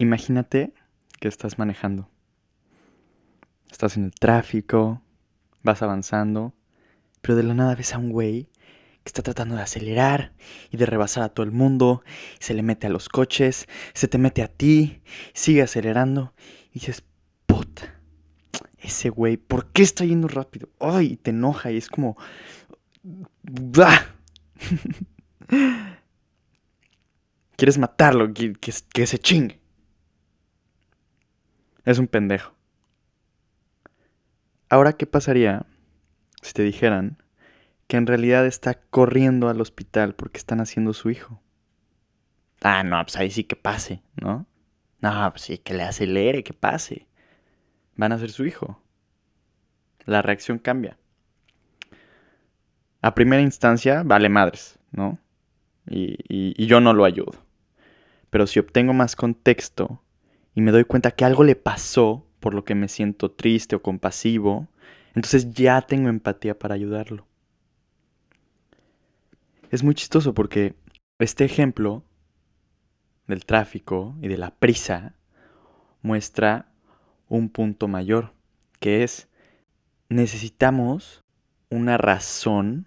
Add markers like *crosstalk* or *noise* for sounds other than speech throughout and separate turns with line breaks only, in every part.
Imagínate que estás manejando. Estás en el tráfico, vas avanzando, pero de la nada ves a un güey que está tratando de acelerar y de rebasar a todo el mundo, se le mete a los coches, se te mete a ti, sigue acelerando y dices, puta, ese güey, ¿por qué está yendo rápido? Ay, te enoja y es como... *laughs* Quieres matarlo, que, que se chingue. Es un pendejo. Ahora, ¿qué pasaría si te dijeran que en realidad está corriendo al hospital porque están haciendo su hijo? Ah, no, pues ahí sí que pase, ¿no? No, pues sí, que le acelere, que pase. Van a ser su hijo. La reacción cambia. A primera instancia, vale madres, ¿no? Y, y yo no lo ayudo. Pero si obtengo más contexto y me doy cuenta que algo le pasó por lo que me siento triste o compasivo, entonces ya tengo empatía para ayudarlo. Es muy chistoso porque este ejemplo del tráfico y de la prisa muestra un punto mayor, que es necesitamos una razón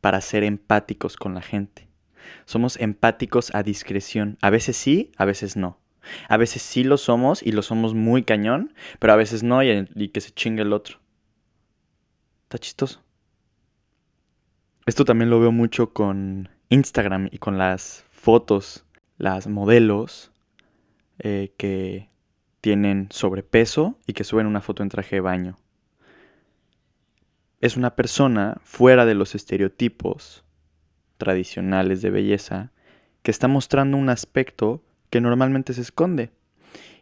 para ser empáticos con la gente. Somos empáticos a discreción. A veces sí, a veces no. A veces sí lo somos y lo somos muy cañón, pero a veces no y, que se chingue el otro. Está chistoso. Esto también lo veo mucho con Instagram y con las fotos, las modelos eh, que tienen sobrepeso y que suben una foto en traje de baño. Es una persona fuera de los estereotipos tradicionales de belleza que está mostrando un aspecto que normalmente se esconde.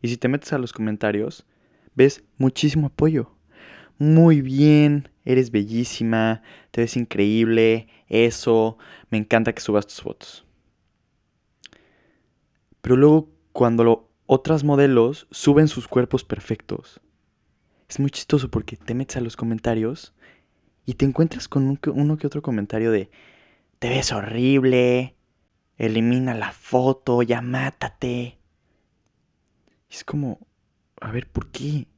Y si te metes a los comentarios, ves muchísimo apoyo. Muy bien, eres bellísima, te ves increíble, eso, me encanta que subas tus fotos. Pero luego cuando otras modelos suben sus cuerpos perfectos, es muy chistoso porque te metes a los comentarios y te encuentras con uno que otro comentario de, te ves horrible, elimina la foto, ya mátate. es como, a ver, ¿por qué?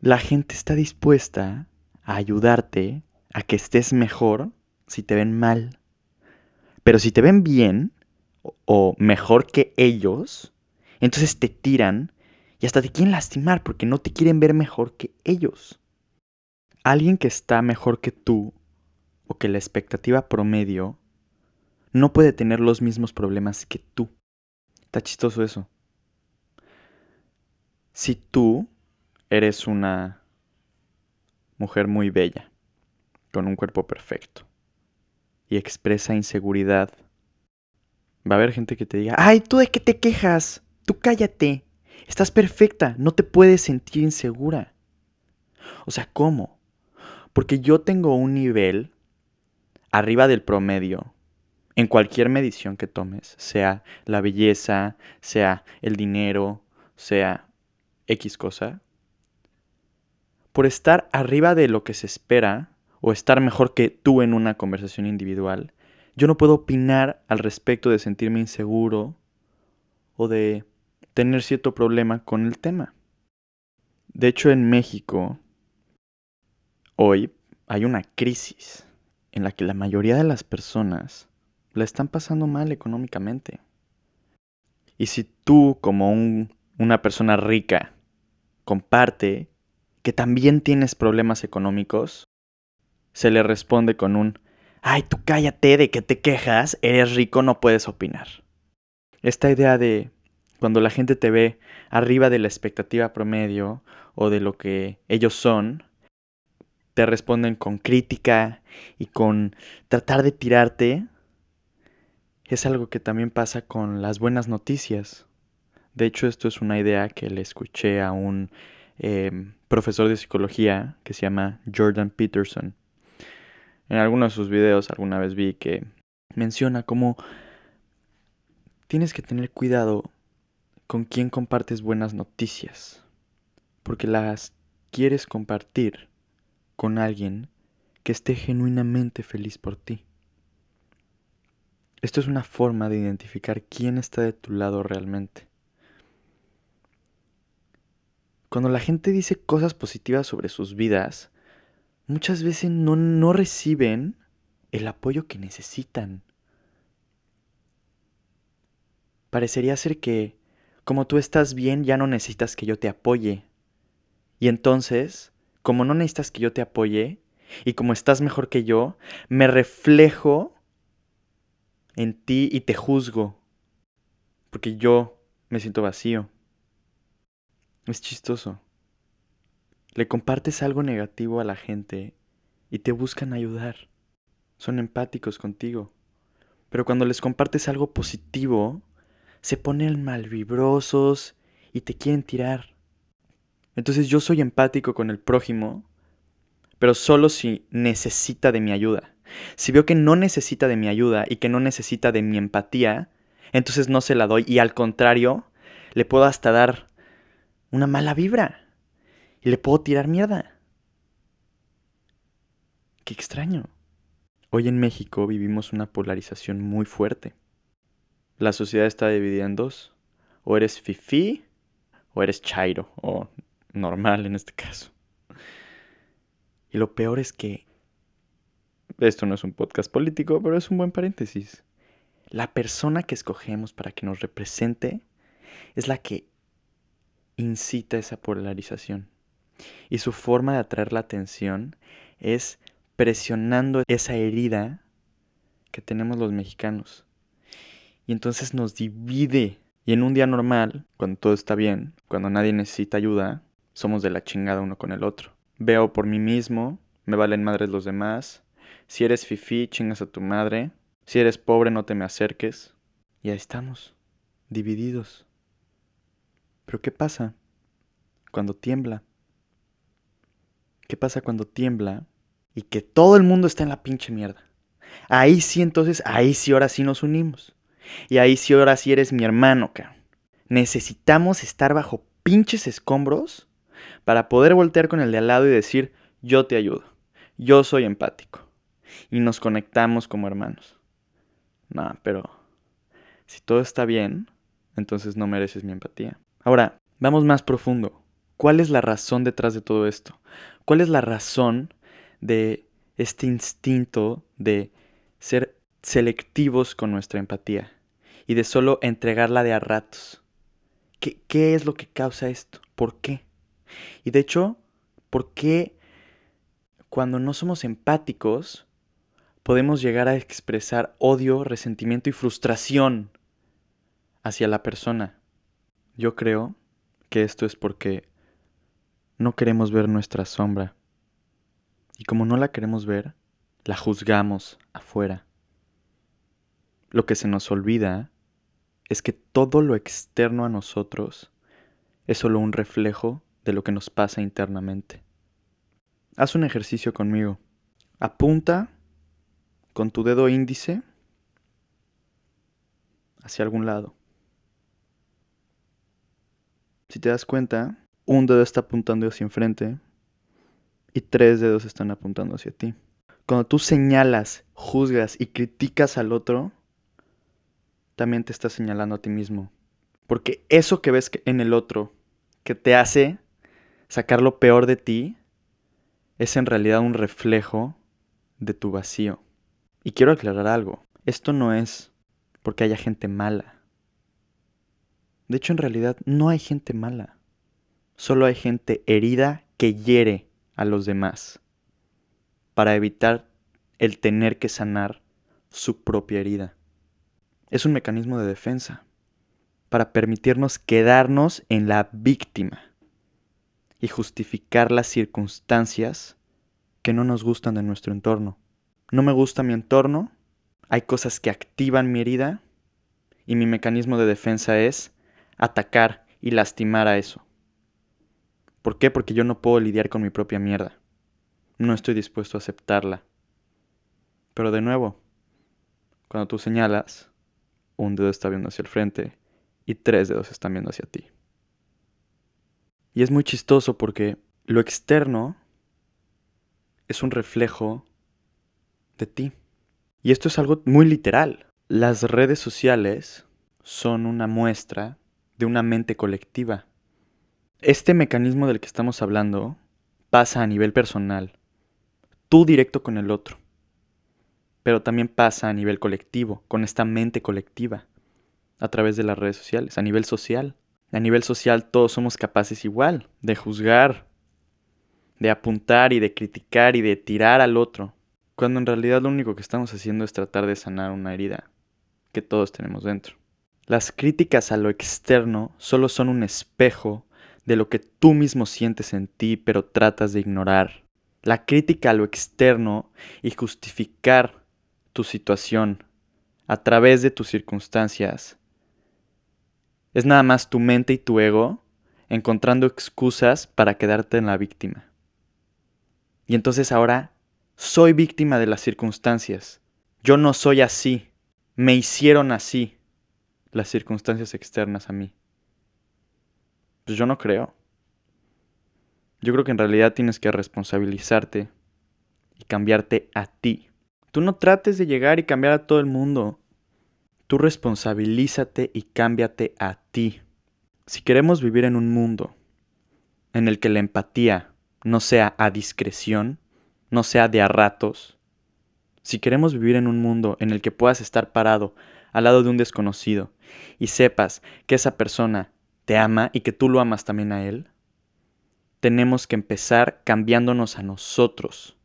La gente está dispuesta a ayudarte a que estés mejor si te ven mal. Pero si te ven bien o mejor que ellos, entonces te tiran y hasta te quieren lastimar porque no te quieren ver mejor que ellos. Alguien que está mejor que tú o que la expectativa promedio no puede tener los mismos problemas que tú. Está chistoso eso. Si tú eres una mujer muy bella, con un cuerpo perfecto, y expresa inseguridad, va a haber gente que te diga, ay, ¿tú de qué te quejas? Tú cállate. Estás perfecta, no te puedes sentir insegura. O sea, ¿cómo? Porque yo tengo un nivel arriba del promedio en cualquier medición que tomes, sea la belleza, sea el dinero, sea X cosa, por estar arriba de lo que se espera o estar mejor que tú en una conversación individual, yo no puedo opinar al respecto de sentirme inseguro o de tener cierto problema con el tema. De hecho, en México, hoy hay una crisis en la que la mayoría de las personas la están pasando mal económicamente. Y si tú, como una persona rica, comparte que también tienes problemas económicos, se le responde con un, ay, tú cállate de que te quejas, eres rico, no puedes opinar. Esta idea de cuando la gente te ve arriba de la expectativa promedio o de lo que ellos son, te responden con crítica y con tratar de tirarte es algo que también pasa con las buenas noticias. De hecho, esto es una idea que le escuché a un em, profesor de psicología que se llama Jordan Peterson. En alguno de sus videos alguna vez vi que menciona cómo tienes que tener cuidado con quién compartes buenas noticias, porque las quieres compartir con alguien que esté genuinamente feliz por ti. Esto es una forma de identificar quién está de tu lado realmente. Cuando la gente dice cosas positivas sobre sus vidas, muchas veces no, no reciben el apoyo que necesitan. Parecería ser que, como tú estás bien, ya no necesitas que yo te apoye. Y entonces, como no necesitas que yo te apoye, y como estás mejor que yo, me reflejo en ti y te juzgo. Porque yo me siento vacío. Es chistoso. Le compartes algo negativo a la gente y te buscan ayudar. Son empáticos contigo. Pero cuando les compartes algo positivo, se ponen malvibrosos y te quieren tirar. Entonces yo soy empático con el prójimo, pero solo si necesita de mi ayuda. Si veo que no necesita de mi ayuda y que no necesita de mi empatía, entonces no se la doy y al contrario, le puedo hasta dar una mala vibra. Y le puedo tirar mierda. Qué extraño. Hoy en México vivimos una polarización muy fuerte. La sociedad está dividida en dos. O eres fifi o eres chairo, o normal en este caso. Y lo peor es que esto no es un podcast político, pero es un buen paréntesis. La persona que escogemos para que nos represente es la que incita esa polarización. Y su forma de atraer la atención es presionando esa herida que tenemos los mexicanos. Y entonces nos divide. Y en un día normal, cuando todo está bien, cuando nadie necesita ayuda, somos de la chingada uno con el otro. Veo por mí mismo, me valen madres los demás. Si eres fifí, chingas a tu madre. Si eres pobre, no te me acerques. Y ahí estamos, divididos. Pero ¿qué pasa cuando tiembla? ¿Qué pasa cuando tiembla y que todo el mundo está en la pinche mierda? Ahí sí, entonces, ahí sí, ahora sí nos unimos. Y ahí sí, ahora sí eres mi hermano, cabrón. Necesitamos estar bajo pinches escombros para poder voltear con el de al lado y decir, yo te ayudo, yo soy empático. Y nos conectamos como hermanos. No, pero si todo está bien, entonces no mereces mi empatía. Ahora, vamos más profundo. ¿Cuál es la razón detrás de todo esto? ¿Cuál es la razón de este instinto de ser selectivos con nuestra empatía y de solo entregarla de a ratos? ¿Qué, ¿Qué, es lo que causa esto? ¿Por qué? Y de hecho, ¿por qué cuando no somos empáticos podemos llegar a expresar odio, resentimiento y frustración hacia la persona? Yo creo que esto es porque no queremos ver nuestra sombra. Y como no la queremos ver, la juzgamos afuera. Lo que se nos olvida es que todo lo externo a nosotros es solo un reflejo de lo que nos pasa internamente. Haz un ejercicio conmigo. Apunta con tu dedo índice hacia algún lado. Si te das cuenta, un dedo está apuntando hacia enfrente y tres dedos están apuntando hacia ti. Cuando tú señalas, juzgas y criticas al otro, también te estás señalando a ti mismo. Porque eso que ves en el otro, que te hace sacar lo peor de ti, es en realidad un reflejo de tu vacío. Y quiero aclarar algo. Esto no es porque haya gente mala. De hecho, en realidad no hay gente mala. Solo hay gente herida que hiere a los demás para evitar el tener que sanar su propia herida. Es un mecanismo de defensa para permitirnos quedarnos en la víctima y justificar las circunstancias que no nos gustan de nuestro entorno. No me gusta mi entorno, hay cosas que activan mi herida y mi mecanismo de defensa es atacar y lastimar a eso. ¿Por qué? Porque yo no puedo lidiar con mi propia mierda. No estoy dispuesto a aceptarla. Pero de nuevo, cuando tú señalas, un dedo está viendo hacia el frente y tres dedos están viendo hacia ti. Y es muy chistoso porque lo externo es un reflejo de ti. Y esto es algo muy literal. Las redes sociales son una muestra de una mente colectiva. Este mecanismo del que estamos hablando pasa a nivel personal, tú directo con el otro, pero también pasa a nivel colectivo, con esta mente colectiva, a través de las redes sociales, a nivel social. A nivel social todos somos capaces igual de juzgar, de apuntar y de criticar y de tirar al otro, cuando en realidad lo único que estamos haciendo es tratar de sanar una herida que todos tenemos dentro. Las críticas a lo externo solo son un espejo de lo que tú mismo sientes en ti pero tratas de ignorar. La crítica a lo externo y justificar tu situación a través de tus circunstancias es nada más tu mente y tu ego encontrando excusas para quedarte en la víctima. Y entonces ahora soy víctima de las circunstancias. Yo no soy así. Me hicieron así las circunstancias externas a mí? Pues yo no creo. Yo creo que en realidad tienes que responsabilizarte y cambiarte a ti. Tú no trates de llegar y cambiar a todo el mundo. Tú responsabilízate y cámbiate a ti. Si queremos vivir en un mundo en el que la empatía no sea a discreción, no sea de a ratos, si queremos vivir en un mundo en el que puedas estar parado al lado de un desconocido y sepas que esa persona te ama y que tú lo amas también a él, tenemos que empezar cambiándonos a nosotros.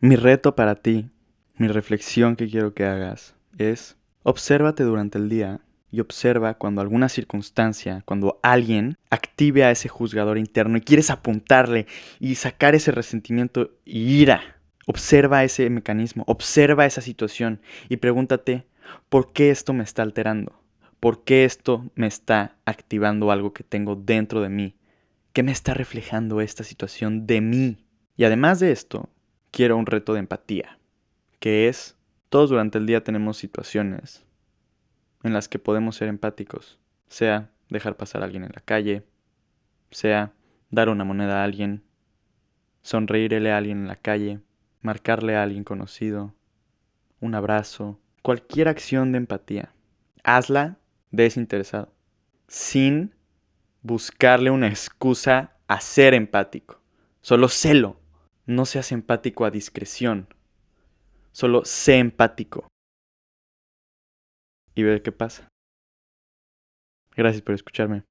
Mi reto para ti, mi reflexión que quiero que hagas es, obsérvate durante el día y observa cuando alguna circunstancia, cuando alguien active a ese juzgador interno y quieres apuntarle y sacar ese resentimiento y ira Observa ese mecanismo, observa esa situación y pregúntate, ¿por qué esto me está alterando? ¿Por qué esto me está activando algo que tengo dentro de mí? ¿Qué me está reflejando esta situación de mí? Y además de esto, quiero un reto de empatía, que es, todos durante el día tenemos situaciones en las que podemos ser empáticos, sea dejar pasar a alguien en la calle, sea dar una moneda a alguien, sonreírle a alguien en la calle, marcarle a alguien conocido, un abrazo, cualquier acción de empatía. Hazla desinteresado, sin buscarle una excusa a ser empático. Solo sélo. No seas empático a discreción. Solo sé empático. Y ve qué pasa. Gracias por escucharme.